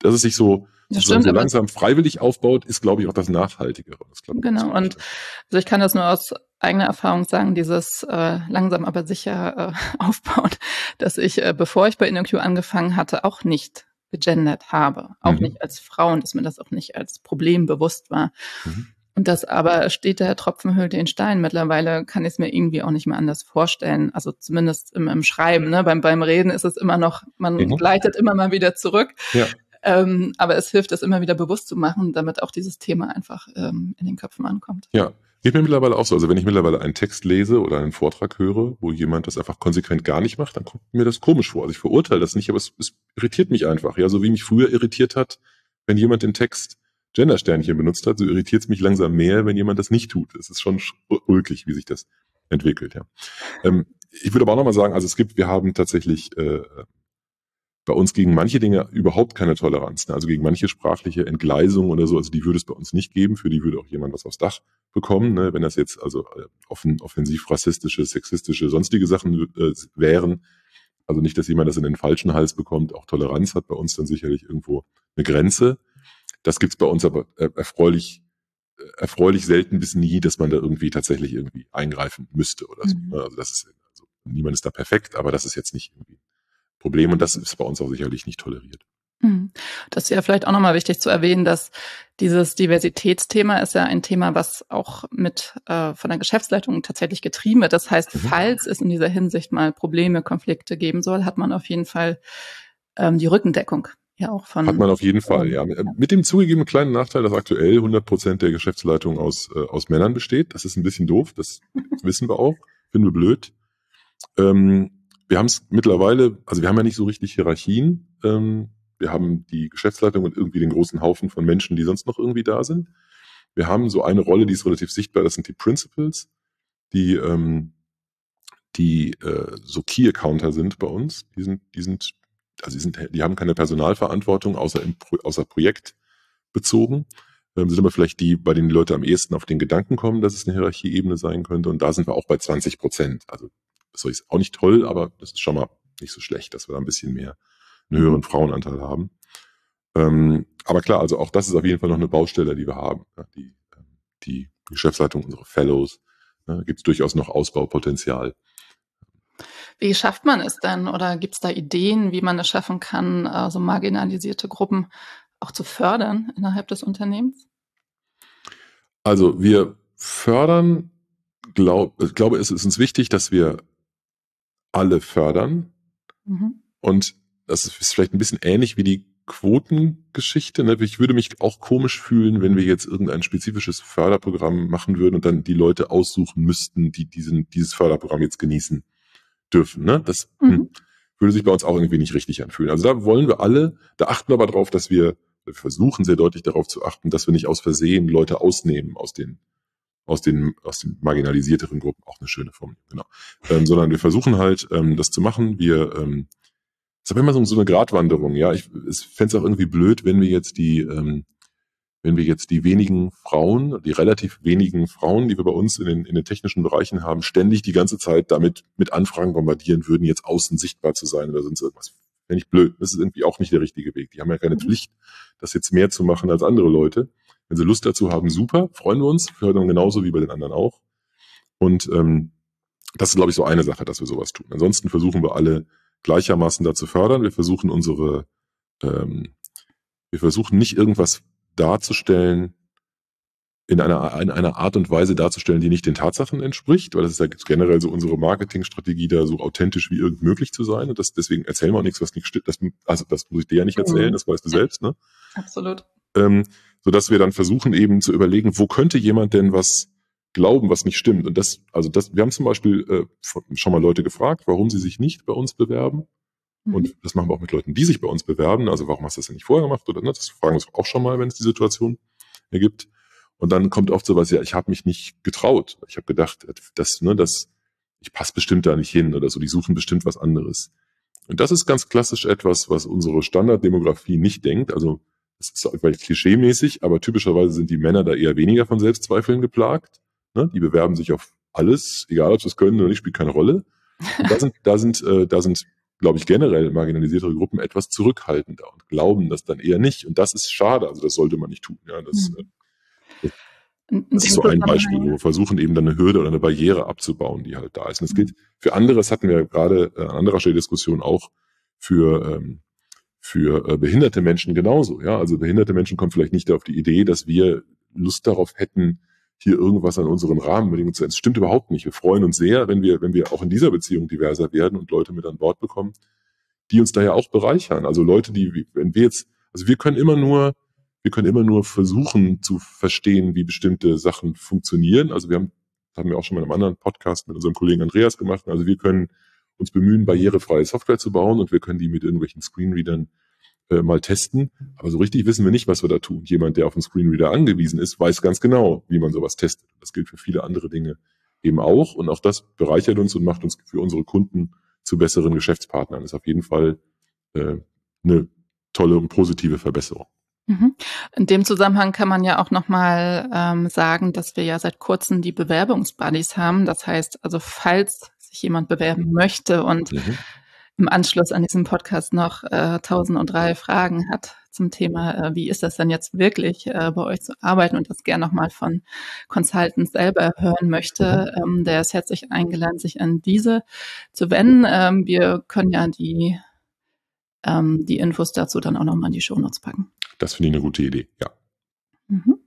dass es sich so das stimmt, so langsam freiwillig aufbaut, ist, glaube ich, auch das Nachhaltigere. Das genau, und also ich kann das nur aus eigener Erfahrung sagen, dieses äh, langsam aber sicher äh, aufbauen, dass ich, äh, bevor ich bei InnoQ angefangen hatte, auch nicht gegendert habe. Auch mhm. nicht als Frau und dass mir das auch nicht als Problem bewusst war. Mhm. Und das aber steht der Tropfen hüllt den Stein. Mittlerweile kann ich es mir irgendwie auch nicht mehr anders vorstellen. Also zumindest im, im Schreiben. Ne? Beim, beim Reden ist es immer noch, man mhm. gleitet immer mal wieder zurück. Ja. Ähm, aber es hilft, es immer wieder bewusst zu machen, damit auch dieses Thema einfach ähm, in den Köpfen ankommt. Ja, Geht mir mittlerweile auch so. Also wenn ich mittlerweile einen Text lese oder einen Vortrag höre, wo jemand das einfach konsequent gar nicht macht, dann kommt mir das komisch vor. Also ich verurteile das nicht, aber es, es irritiert mich einfach. Ja, so wie mich früher irritiert hat, wenn jemand den Text Gendersternchen benutzt hat, so irritiert es mich langsam mehr, wenn jemand das nicht tut. Es ist schon ulkig, wie sich das entwickelt. Ja. Ähm, ich würde aber auch nochmal sagen, also es gibt, wir haben tatsächlich äh, bei uns gegen manche Dinge überhaupt keine Toleranz. Ne? Also gegen manche sprachliche Entgleisung oder so, also die würde es bei uns nicht geben. Für die würde auch jemand was aufs Dach bekommen, ne? wenn das jetzt also äh, offen, offensiv rassistische, sexistische, sonstige Sachen äh, wären. Also nicht, dass jemand das in den falschen Hals bekommt. Auch Toleranz hat bei uns dann sicherlich irgendwo eine Grenze. Das gibt's bei uns aber äh, erfreulich äh, erfreulich selten bis nie, dass man da irgendwie tatsächlich irgendwie eingreifen müsste oder so. Mhm. Ne? Also das ist also niemand ist da perfekt, aber das ist jetzt nicht irgendwie Problem und das ist bei uns auch sicherlich nicht toleriert. Hm. Das ist ja vielleicht auch nochmal wichtig zu erwähnen, dass dieses Diversitätsthema ist ja ein Thema, was auch mit äh, von der Geschäftsleitung tatsächlich getrieben wird. Das heißt, mhm. falls es in dieser Hinsicht mal Probleme, Konflikte geben soll, hat man auf jeden Fall ähm, die Rückendeckung. Ja, auch von. Hat man auf jeden Fall, ja. Mit dem zugegebenen kleinen Nachteil, dass aktuell 100 Prozent der Geschäftsleitung aus, äh, aus Männern besteht. Das ist ein bisschen doof, das wissen wir auch. Finden wir blöd. Ähm, wir haben es mittlerweile, also wir haben ja nicht so richtig Hierarchien. Ähm, wir haben die Geschäftsleitung und irgendwie den großen Haufen von Menschen, die sonst noch irgendwie da sind. Wir haben so eine Rolle, die ist relativ sichtbar, das sind die Principals, die, ähm, die äh, so Key Accounter sind bei uns. Die sind, die sind also die, sind, die haben keine Personalverantwortung, außer, im, außer projektbezogen. Ähm, sind aber vielleicht die, bei denen die Leute am ehesten auf den Gedanken kommen, dass es eine Hierarchieebene sein könnte. Und da sind wir auch bei 20 Prozent. Also das ist auch nicht toll, aber das ist schon mal nicht so schlecht, dass wir da ein bisschen mehr einen höheren Frauenanteil haben. Ähm, aber klar, also auch das ist auf jeden Fall noch eine Baustelle, die wir haben. Ja, die, ähm, die Geschäftsleitung unserer Fellows, da gibt es durchaus noch Ausbaupotenzial. Wie schafft man es denn? Oder gibt es da Ideen, wie man es schaffen kann, so marginalisierte Gruppen auch zu fördern innerhalb des Unternehmens? Also wir fördern, glaub, ich glaube, es ist uns wichtig, dass wir alle fördern. Mhm. Und das ist vielleicht ein bisschen ähnlich wie die Quotengeschichte. Ne? Ich würde mich auch komisch fühlen, wenn wir jetzt irgendein spezifisches Förderprogramm machen würden und dann die Leute aussuchen müssten, die diesen, dieses Förderprogramm jetzt genießen dürfen. Ne? Das hm, mhm. würde sich bei uns auch irgendwie nicht richtig anfühlen. Also da wollen wir alle, da achten wir aber darauf, dass wir, wir versuchen sehr deutlich darauf zu achten, dass wir nicht aus Versehen Leute ausnehmen aus den aus den aus den marginalisierteren Gruppen auch eine schöne Form, genau, ähm, sondern wir versuchen halt ähm, das zu machen. Wir ähm, es ist aber immer so, so eine Gratwanderung, ja. Ich fände es auch irgendwie blöd, wenn wir jetzt die ähm, wenn wir jetzt die wenigen Frauen, die relativ wenigen Frauen, die wir bei uns in den, in den technischen Bereichen haben, ständig die ganze Zeit damit mit Anfragen bombardieren würden, jetzt außen sichtbar zu sein oder sonst irgendwas. Fände ich blöd. Das ist irgendwie auch nicht der richtige Weg. Die haben ja keine mhm. Pflicht, das jetzt mehr zu machen als andere Leute. Wenn sie Lust dazu haben, super, freuen wir uns, fördern genauso wie bei den anderen auch. Und ähm, das ist, glaube ich, so eine Sache, dass wir sowas tun. Ansonsten versuchen wir alle gleichermaßen da zu fördern. Wir versuchen unsere, ähm, wir versuchen nicht irgendwas darzustellen, in einer, in einer Art und Weise darzustellen, die nicht den Tatsachen entspricht, weil das ist ja generell so unsere Marketingstrategie, da so authentisch wie irgend möglich zu sein. Und das, deswegen erzählen wir auch nichts, was nicht stimmt. Das, also das muss ich dir ja nicht erzählen, mhm. das weißt du selbst, ne? Absolut. Ähm, so dass wir dann versuchen eben zu überlegen, wo könnte jemand denn was glauben, was nicht stimmt. Und das, also das, wir haben zum Beispiel äh, schon mal Leute gefragt, warum sie sich nicht bei uns bewerben. Mhm. Und das machen wir auch mit Leuten, die sich bei uns bewerben. Also warum hast du das denn nicht vorher gemacht? Oder ne? Das fragen wir uns auch schon mal, wenn es die Situation ergibt. Und dann kommt oft sowas, ja, ich habe mich nicht getraut. Ich habe gedacht, das, ne, das, ich passe bestimmt da nicht hin oder so, die suchen bestimmt was anderes. Und das ist ganz klassisch etwas, was unsere Standarddemografie nicht denkt. Also das ist vielleicht klischeemäßig, aber typischerweise sind die Männer da eher weniger von Selbstzweifeln geplagt. Ne? Die bewerben sich auf alles, egal ob sie es können oder nicht, spielt keine Rolle. Und da sind, da sind, äh, da sind glaube ich, generell marginalisierte Gruppen etwas zurückhaltender und glauben das dann eher nicht. Und das ist schade. Also das sollte man nicht tun. Ja, das, mhm. das, das ist so ein Beispiel, wo wir versuchen eben dann eine Hürde oder eine Barriere abzubauen, die halt da ist. Und das gilt für andere, das hatten wir gerade äh, an anderer Stelle Diskussion auch für, ähm, für äh, behinderte Menschen genauso. Ja, also behinderte Menschen kommen vielleicht nicht auf die Idee, dass wir Lust darauf hätten, hier irgendwas an unseren Rahmenbedingungen zu ändern. Das stimmt überhaupt nicht. Wir freuen uns sehr, wenn wir, wenn wir auch in dieser Beziehung diverser werden und Leute mit an Bord bekommen, die uns da ja auch bereichern. Also Leute, die, wenn wir jetzt, also wir können immer nur, wir können immer nur versuchen zu verstehen, wie bestimmte Sachen funktionieren. Also wir haben, haben wir auch schon mal in einem anderen Podcast mit unserem Kollegen Andreas gemacht. Also wir können uns bemühen, barrierefreie Software zu bauen und wir können die mit irgendwelchen Screenreadern äh, mal testen. Aber so richtig wissen wir nicht, was wir da tun. Jemand, der auf den Screenreader angewiesen ist, weiß ganz genau, wie man sowas testet. Das gilt für viele andere Dinge eben auch. Und auch das bereichert uns und macht uns für unsere Kunden zu besseren Geschäftspartnern. Ist auf jeden Fall äh, eine tolle und positive Verbesserung. Mhm. In dem Zusammenhang kann man ja auch nochmal ähm, sagen, dass wir ja seit kurzem die Bewerbungsbuddies haben. Das heißt, also falls sich jemand bewerben möchte und mhm im Anschluss an diesen Podcast noch äh, 1003 Fragen hat zum Thema, äh, wie ist das denn jetzt wirklich äh, bei euch zu arbeiten und das gerne nochmal von Consultants selber hören möchte, ähm, der ist herzlich eingeladen, sich an diese zu wenden. Ähm, wir können ja die, ähm, die Infos dazu dann auch nochmal in die Shownotes packen. Das finde ich eine gute Idee, ja. Mhm.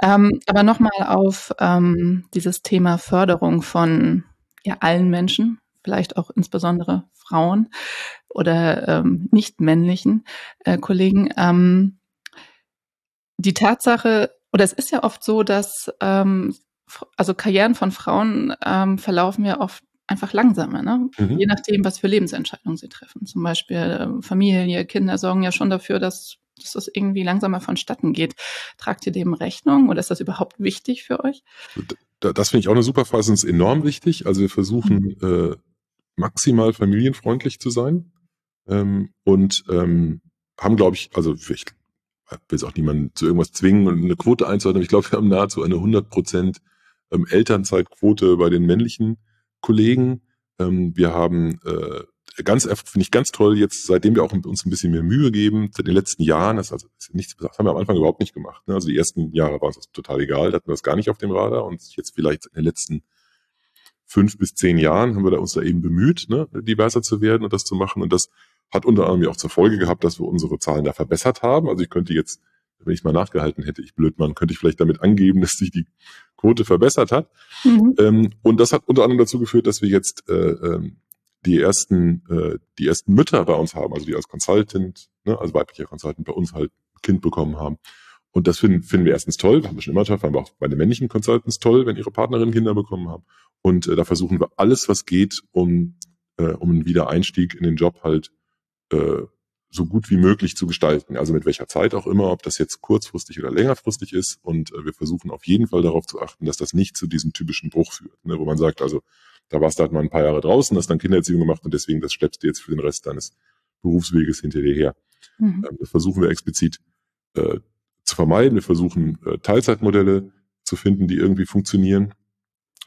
Ähm, aber nochmal auf ähm, dieses Thema Förderung von ja, allen Menschen, vielleicht auch insbesondere Frauen oder ähm, nicht männlichen äh, Kollegen. Ähm, die Tatsache, oder es ist ja oft so, dass ähm, also Karrieren von Frauen ähm, verlaufen ja oft einfach langsamer, ne? Mhm. je nachdem, was für Lebensentscheidungen sie treffen. Zum Beispiel äh, Familie, Kinder sorgen ja schon dafür, dass, dass das irgendwie langsamer vonstatten geht. Tragt ihr dem Rechnung oder ist das überhaupt wichtig für euch? Das finde ich auch eine super Phase, ist enorm wichtig. Also wir versuchen mhm. äh, maximal familienfreundlich zu sein. ähm, und ähm, haben, glaube ich, also ich will jetzt auch niemanden zu irgendwas zwingen und eine Quote einzuhalten, aber ich glaube, wir haben nahezu eine 100 Prozent ähm, Elternzeitquote bei den männlichen Kollegen. Ähm, wir haben äh, ganz, finde ich ganz toll jetzt, seitdem wir auch uns ein bisschen mehr Mühe geben, seit den letzten Jahren, das, also, das, nichts, das haben wir am Anfang überhaupt nicht gemacht. Ne? Also die ersten Jahre war das total egal, da hatten wir das gar nicht auf dem Radar und jetzt vielleicht in den letzten fünf bis zehn Jahren haben wir da uns da eben bemüht, ne, diverser zu werden und das zu machen. Und das hat unter anderem auch zur Folge gehabt, dass wir unsere Zahlen da verbessert haben. Also ich könnte jetzt, wenn ich mal nachgehalten hätte, ich blöd Mann, könnte ich vielleicht damit angeben, dass sich die Quote verbessert hat. Mhm. Ähm, und das hat unter anderem dazu geführt, dass wir jetzt äh, ähm, die ersten, äh, die ersten Mütter bei uns haben, also die als Consultant, ne, als weiblicher Consultant bei uns halt ein Kind bekommen haben. Und das finden, finden wir erstens toll, haben wir schon immer toll, fanden wir auch bei den männlichen Consultants toll, wenn ihre Partnerinnen Kinder bekommen haben. Und äh, da versuchen wir alles, was geht, um, äh, um einen Wiedereinstieg in den Job halt äh, so gut wie möglich zu gestalten. Also mit welcher Zeit auch immer, ob das jetzt kurzfristig oder längerfristig ist. Und äh, wir versuchen auf jeden Fall darauf zu achten, dass das nicht zu diesem typischen Bruch führt, ne, wo man sagt, also da warst du halt mal ein paar Jahre draußen, hast dann Kindererziehung gemacht und deswegen das schleppst du jetzt für den Rest deines Berufsweges hinter dir her. Mhm. Ähm, das versuchen wir explizit äh, zu vermeiden. Wir versuchen äh, Teilzeitmodelle zu finden, die irgendwie funktionieren.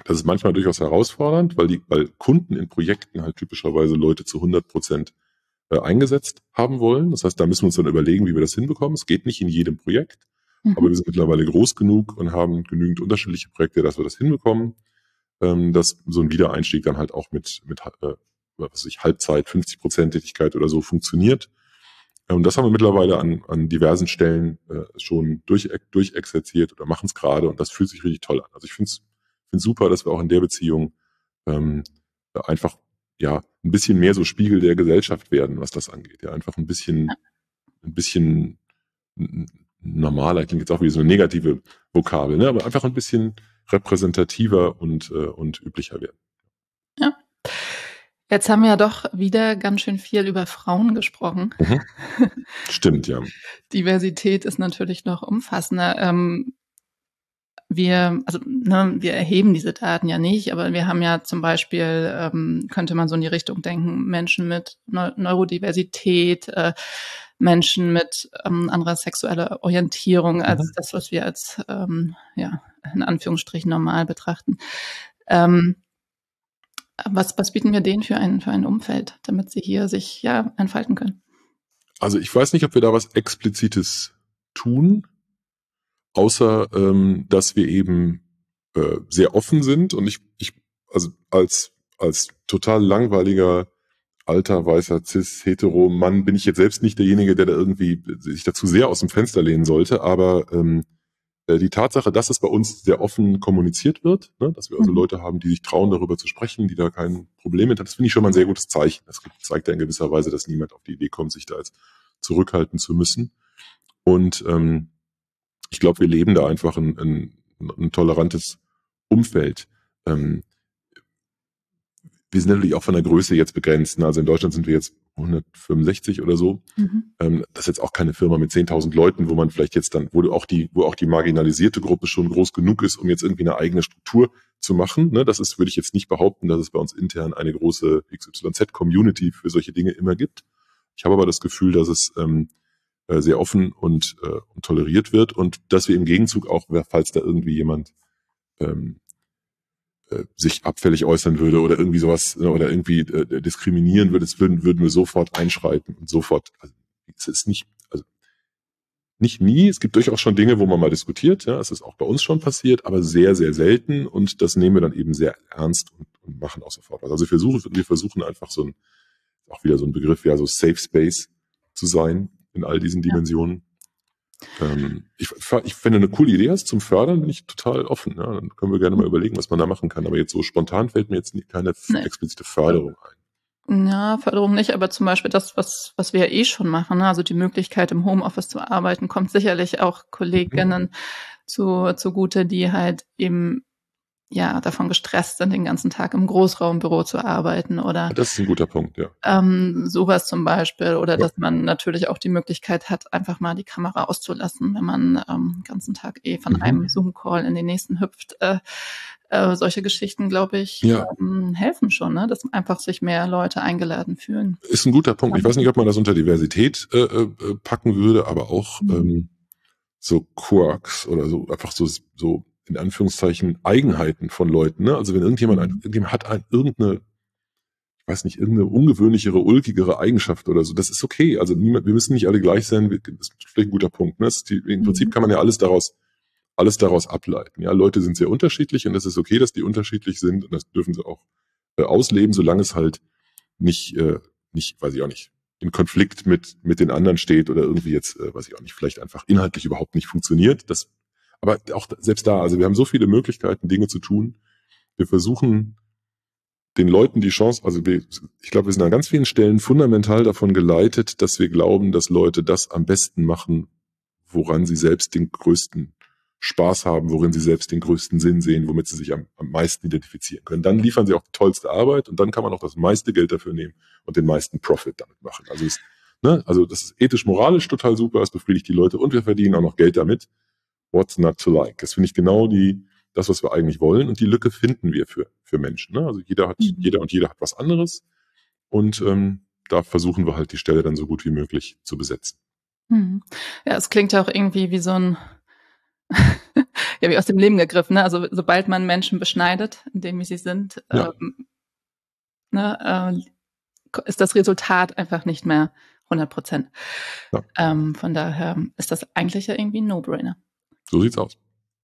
Das ist manchmal durchaus herausfordernd, weil die, weil Kunden in Projekten halt typischerweise Leute zu 100 Prozent äh, eingesetzt haben wollen. Das heißt, da müssen wir uns dann überlegen, wie wir das hinbekommen. Es geht nicht in jedem Projekt, mhm. aber wir sind mittlerweile groß genug und haben genügend unterschiedliche Projekte, dass wir das hinbekommen ähm, dass so ein Wiedereinstieg dann halt auch mit, mit äh, was weiß ich, Halbzeit, 50 Prozent Tätigkeit oder so funktioniert. Und ähm, das haben wir mittlerweile an, an diversen Stellen äh, schon durch, durchexerziert oder machen es gerade und das fühlt sich richtig toll an. Also ich finde es super, dass wir auch in der Beziehung ähm, einfach ja ein bisschen mehr so Spiegel der Gesellschaft werden, was das angeht. Ja, einfach ein bisschen, ein bisschen normaler, klingt jetzt auch wie so eine negative Vokabel, ne? aber einfach ein bisschen repräsentativer und, äh, und üblicher werden. Jetzt haben wir ja doch wieder ganz schön viel über Frauen gesprochen. Mhm. Stimmt, ja. Diversität ist natürlich noch umfassender. Ähm, wir, also ne, wir erheben diese Daten ja nicht, aber wir haben ja zum Beispiel, ähm, könnte man so in die Richtung denken, Menschen mit Neu Neurodiversität, äh, Menschen mit ähm, anderer sexueller Orientierung als mhm. das, was wir als ähm, ja in Anführungsstrichen normal betrachten. Ähm, was, was bieten wir denen für ein, für ein Umfeld, damit sie hier sich ja entfalten können? Also ich weiß nicht, ob wir da was Explizites tun, außer ähm, dass wir eben äh, sehr offen sind und ich, ich also als, als total langweiliger alter, weißer, cis, hetero Mann bin ich jetzt selbst nicht derjenige, der da irgendwie sich dazu sehr aus dem Fenster lehnen sollte, aber ähm, äh, die Tatsache, dass es bei uns sehr offen kommuniziert wird, ne, dass wir also mhm. Leute haben, die sich trauen, darüber zu sprechen, die da kein Problem mit haben, das finde ich schon mal ein sehr gutes Zeichen. Das zeigt ja in gewisser Weise, dass niemand auf die Idee kommt, sich da jetzt zurückhalten zu müssen. Und ähm, ich glaube, wir leben da einfach ein, ein, ein tolerantes Umfeld. Ähm, wir sind natürlich auch von der Größe jetzt begrenzt. Ne? Also in Deutschland sind wir jetzt 165 oder so. Mhm. Ähm, das ist jetzt auch keine Firma mit 10.000 Leuten, wo man vielleicht jetzt dann, wo auch die, wo auch die marginalisierte Gruppe schon groß genug ist, um jetzt irgendwie eine eigene Struktur zu machen. Ne? Das ist, würde ich jetzt nicht behaupten, dass es bei uns intern eine große XYZ-Community für solche Dinge immer gibt. Ich habe aber das Gefühl, dass es ähm, äh, sehr offen und, äh, und toleriert wird und dass wir im Gegenzug auch, falls da irgendwie jemand ähm, äh, sich abfällig äußern würde oder irgendwie sowas ne, oder irgendwie äh, diskriminieren würde, das würden, würden wir sofort einschreiten und sofort. Also, es ist nicht, also nicht nie. Es gibt durchaus schon Dinge, wo man mal diskutiert. Ja, es ist auch bei uns schon passiert, aber sehr, sehr selten. Und das nehmen wir dann eben sehr ernst und, und machen auch sofort was. Also wir versuchen, wir versuchen einfach so ein, auch wieder so ein Begriff, ja, so Safe Space zu sein in all diesen Dimensionen. Ähm, ich, ich, wenn du eine coole Idee hast zum Fördern, bin ich total offen. Ja? Dann können wir gerne mal überlegen, was man da machen kann. Aber jetzt so spontan fällt mir jetzt keine nee. explizite Förderung ein. Ja, Förderung nicht, aber zum Beispiel das, was, was wir ja eh schon machen, ne? also die Möglichkeit im Homeoffice zu arbeiten, kommt sicherlich auch Kolleginnen mhm. zu, zugute, die halt eben ja, davon gestresst sind, den ganzen Tag im Großraumbüro zu arbeiten oder. Das ist ein guter Punkt, ja. Ähm, sowas zum Beispiel oder ja. dass man natürlich auch die Möglichkeit hat, einfach mal die Kamera auszulassen, wenn man ähm, den ganzen Tag eh von mhm. einem Zoom-Call in den nächsten hüpft. Äh, äh, solche Geschichten, glaube ich, ja. ähm, helfen schon, ne? dass einfach sich mehr Leute eingeladen fühlen. Ist ein guter Punkt. Ich weiß nicht, ob man das unter Diversität äh, äh, packen würde, aber auch mhm. ähm, so Quirks oder so einfach so so in Anführungszeichen Eigenheiten von Leuten. Ne? Also wenn irgendjemand, ein, irgendjemand hat ein, irgendeine weiß nicht, irgendeine ungewöhnlichere, ulkigere Eigenschaft oder so. Das ist okay. Also niemand, wir müssen nicht alle gleich sein. Das ist vielleicht ein guter Punkt. Ne? Die, Im Prinzip mhm. kann man ja alles daraus, alles daraus ableiten. Ja, Leute sind sehr unterschiedlich und es ist okay, dass die unterschiedlich sind und das dürfen sie auch äh, ausleben, solange es halt nicht, äh, nicht, weiß ich auch nicht, in Konflikt mit, mit den anderen steht oder irgendwie jetzt, äh, weiß ich auch nicht, vielleicht einfach inhaltlich überhaupt nicht funktioniert. Das, aber auch selbst da, also wir haben so viele Möglichkeiten, Dinge zu tun. Wir versuchen den Leuten die Chance, also wir, ich glaube, wir sind an ganz vielen Stellen fundamental davon geleitet, dass wir glauben, dass Leute das am besten machen, woran sie selbst den größten Spaß haben, worin sie selbst den größten Sinn sehen, womit sie sich am, am meisten identifizieren können. Dann liefern sie auch die tollste Arbeit und dann kann man auch das meiste Geld dafür nehmen und den meisten Profit damit machen. Also, ist, ne, also das ist ethisch-moralisch total super, es befriedigt die Leute und wir verdienen auch noch Geld damit. What's not to like? Das finde ich genau die, das, was wir eigentlich wollen. Und die Lücke finden wir für, für Menschen. Ne? Also jeder hat, mhm. jeder und jeder hat was anderes. Und ähm, da versuchen wir halt die Stelle dann so gut wie möglich zu besetzen. Mhm. Ja, es klingt ja auch irgendwie wie so ein, ja, wie aus dem Leben gegriffen. Ne? Also sobald man Menschen beschneidet, indem sie sind, ja. ähm, ne, äh, ist das Resultat einfach nicht mehr 100 Prozent. Ja. Ähm, von daher ist das eigentlich ja irgendwie ein No-Brainer. So sieht's aus.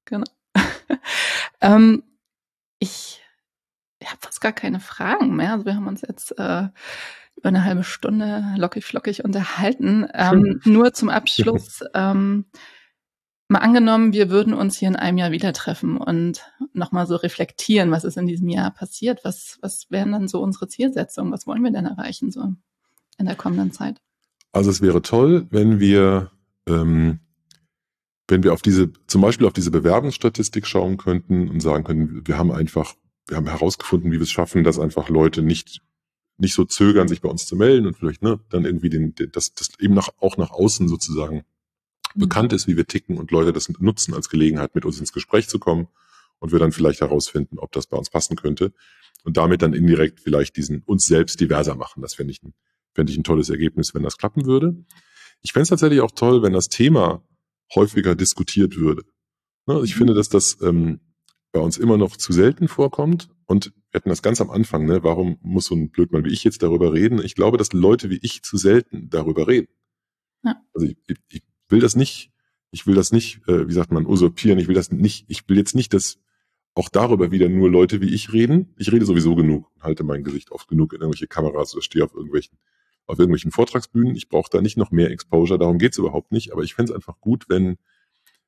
Genau. ähm, ich habe fast gar keine Fragen mehr. Also wir haben uns jetzt äh, über eine halbe Stunde lockig flockig unterhalten. Ähm, nur zum Abschluss. Ähm, mal angenommen, wir würden uns hier in einem Jahr wieder treffen und nochmal so reflektieren, was ist in diesem Jahr passiert, was, was wären dann so unsere Zielsetzungen, was wollen wir denn erreichen so in der kommenden Zeit? Also es wäre toll, wenn wir ähm, wenn wir auf diese, zum Beispiel auf diese Bewerbungsstatistik schauen könnten und sagen könnten, wir haben einfach, wir haben herausgefunden, wie wir es schaffen, dass einfach Leute nicht, nicht so zögern, sich bei uns zu melden und vielleicht, ne, dann irgendwie den, den das, das eben nach, auch nach außen sozusagen mhm. bekannt ist, wie wir ticken und Leute das nutzen als Gelegenheit, mit uns ins Gespräch zu kommen und wir dann vielleicht herausfinden, ob das bei uns passen könnte und damit dann indirekt vielleicht diesen uns selbst diverser machen. Das fände ich ein, fände ich ein tolles Ergebnis, wenn das klappen würde. Ich fände es tatsächlich auch toll, wenn das Thema häufiger diskutiert würde. Ne, ich mhm. finde, dass das ähm, bei uns immer noch zu selten vorkommt. Und wir hatten das ganz am Anfang, ne? warum muss so ein Blödmann wie ich jetzt darüber reden? Ich glaube, dass Leute wie ich zu selten darüber reden. Ja. Also ich, ich will das nicht, ich will das nicht, äh, wie sagt man, usurpieren, ich will das nicht, ich will jetzt nicht, dass auch darüber wieder nur Leute wie ich reden. Ich rede sowieso genug und halte mein Gesicht oft genug in irgendwelche Kameras oder stehe auf irgendwelchen auf irgendwelchen Vortragsbühnen. Ich brauche da nicht noch mehr Exposure, darum geht's überhaupt nicht. Aber ich fände es einfach gut, wenn,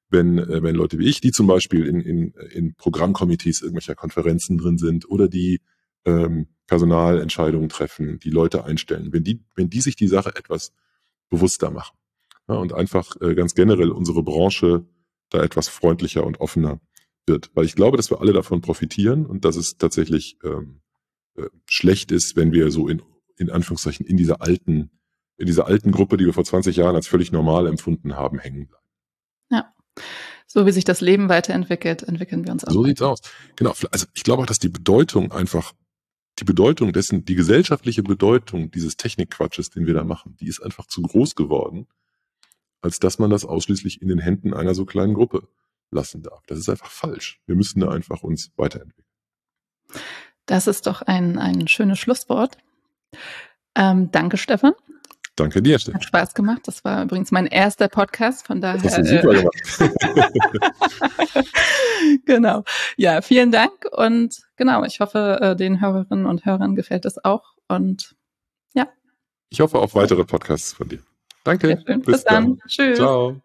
wenn, äh, wenn Leute wie ich, die zum Beispiel in, in, in Programmkomitees irgendwelcher Konferenzen drin sind oder die ähm, Personalentscheidungen treffen, die Leute einstellen, wenn die, wenn die sich die Sache etwas bewusster machen ja, und einfach äh, ganz generell unsere Branche da etwas freundlicher und offener wird. Weil ich glaube, dass wir alle davon profitieren und dass es tatsächlich ähm, äh, schlecht ist, wenn wir so in in Anführungszeichen in dieser alten, in dieser alten Gruppe, die wir vor 20 Jahren als völlig normal empfunden haben, hängen bleiben. Ja. So wie sich das Leben weiterentwickelt, entwickeln wir uns auch. So sieht's aus. Genau. Also ich glaube auch, dass die Bedeutung einfach, die Bedeutung dessen, die gesellschaftliche Bedeutung dieses Technikquatsches, den wir da machen, die ist einfach zu groß geworden, als dass man das ausschließlich in den Händen einer so kleinen Gruppe lassen darf. Das ist einfach falsch. Wir müssen da einfach uns weiterentwickeln. Das ist doch ein, ein schönes Schlusswort. Ähm, danke, Stefan. Danke dir, Stefan. Hat Spaß gemacht. Das war übrigens mein erster Podcast, von daher. Das hast du super äh, gemacht. genau. Ja, vielen Dank und genau, ich hoffe, äh, den Hörerinnen und Hörern gefällt es auch und ja. Ich hoffe auf weitere Podcasts von dir. Danke. Bis, Bis dann. dann. Tschüss. Ciao.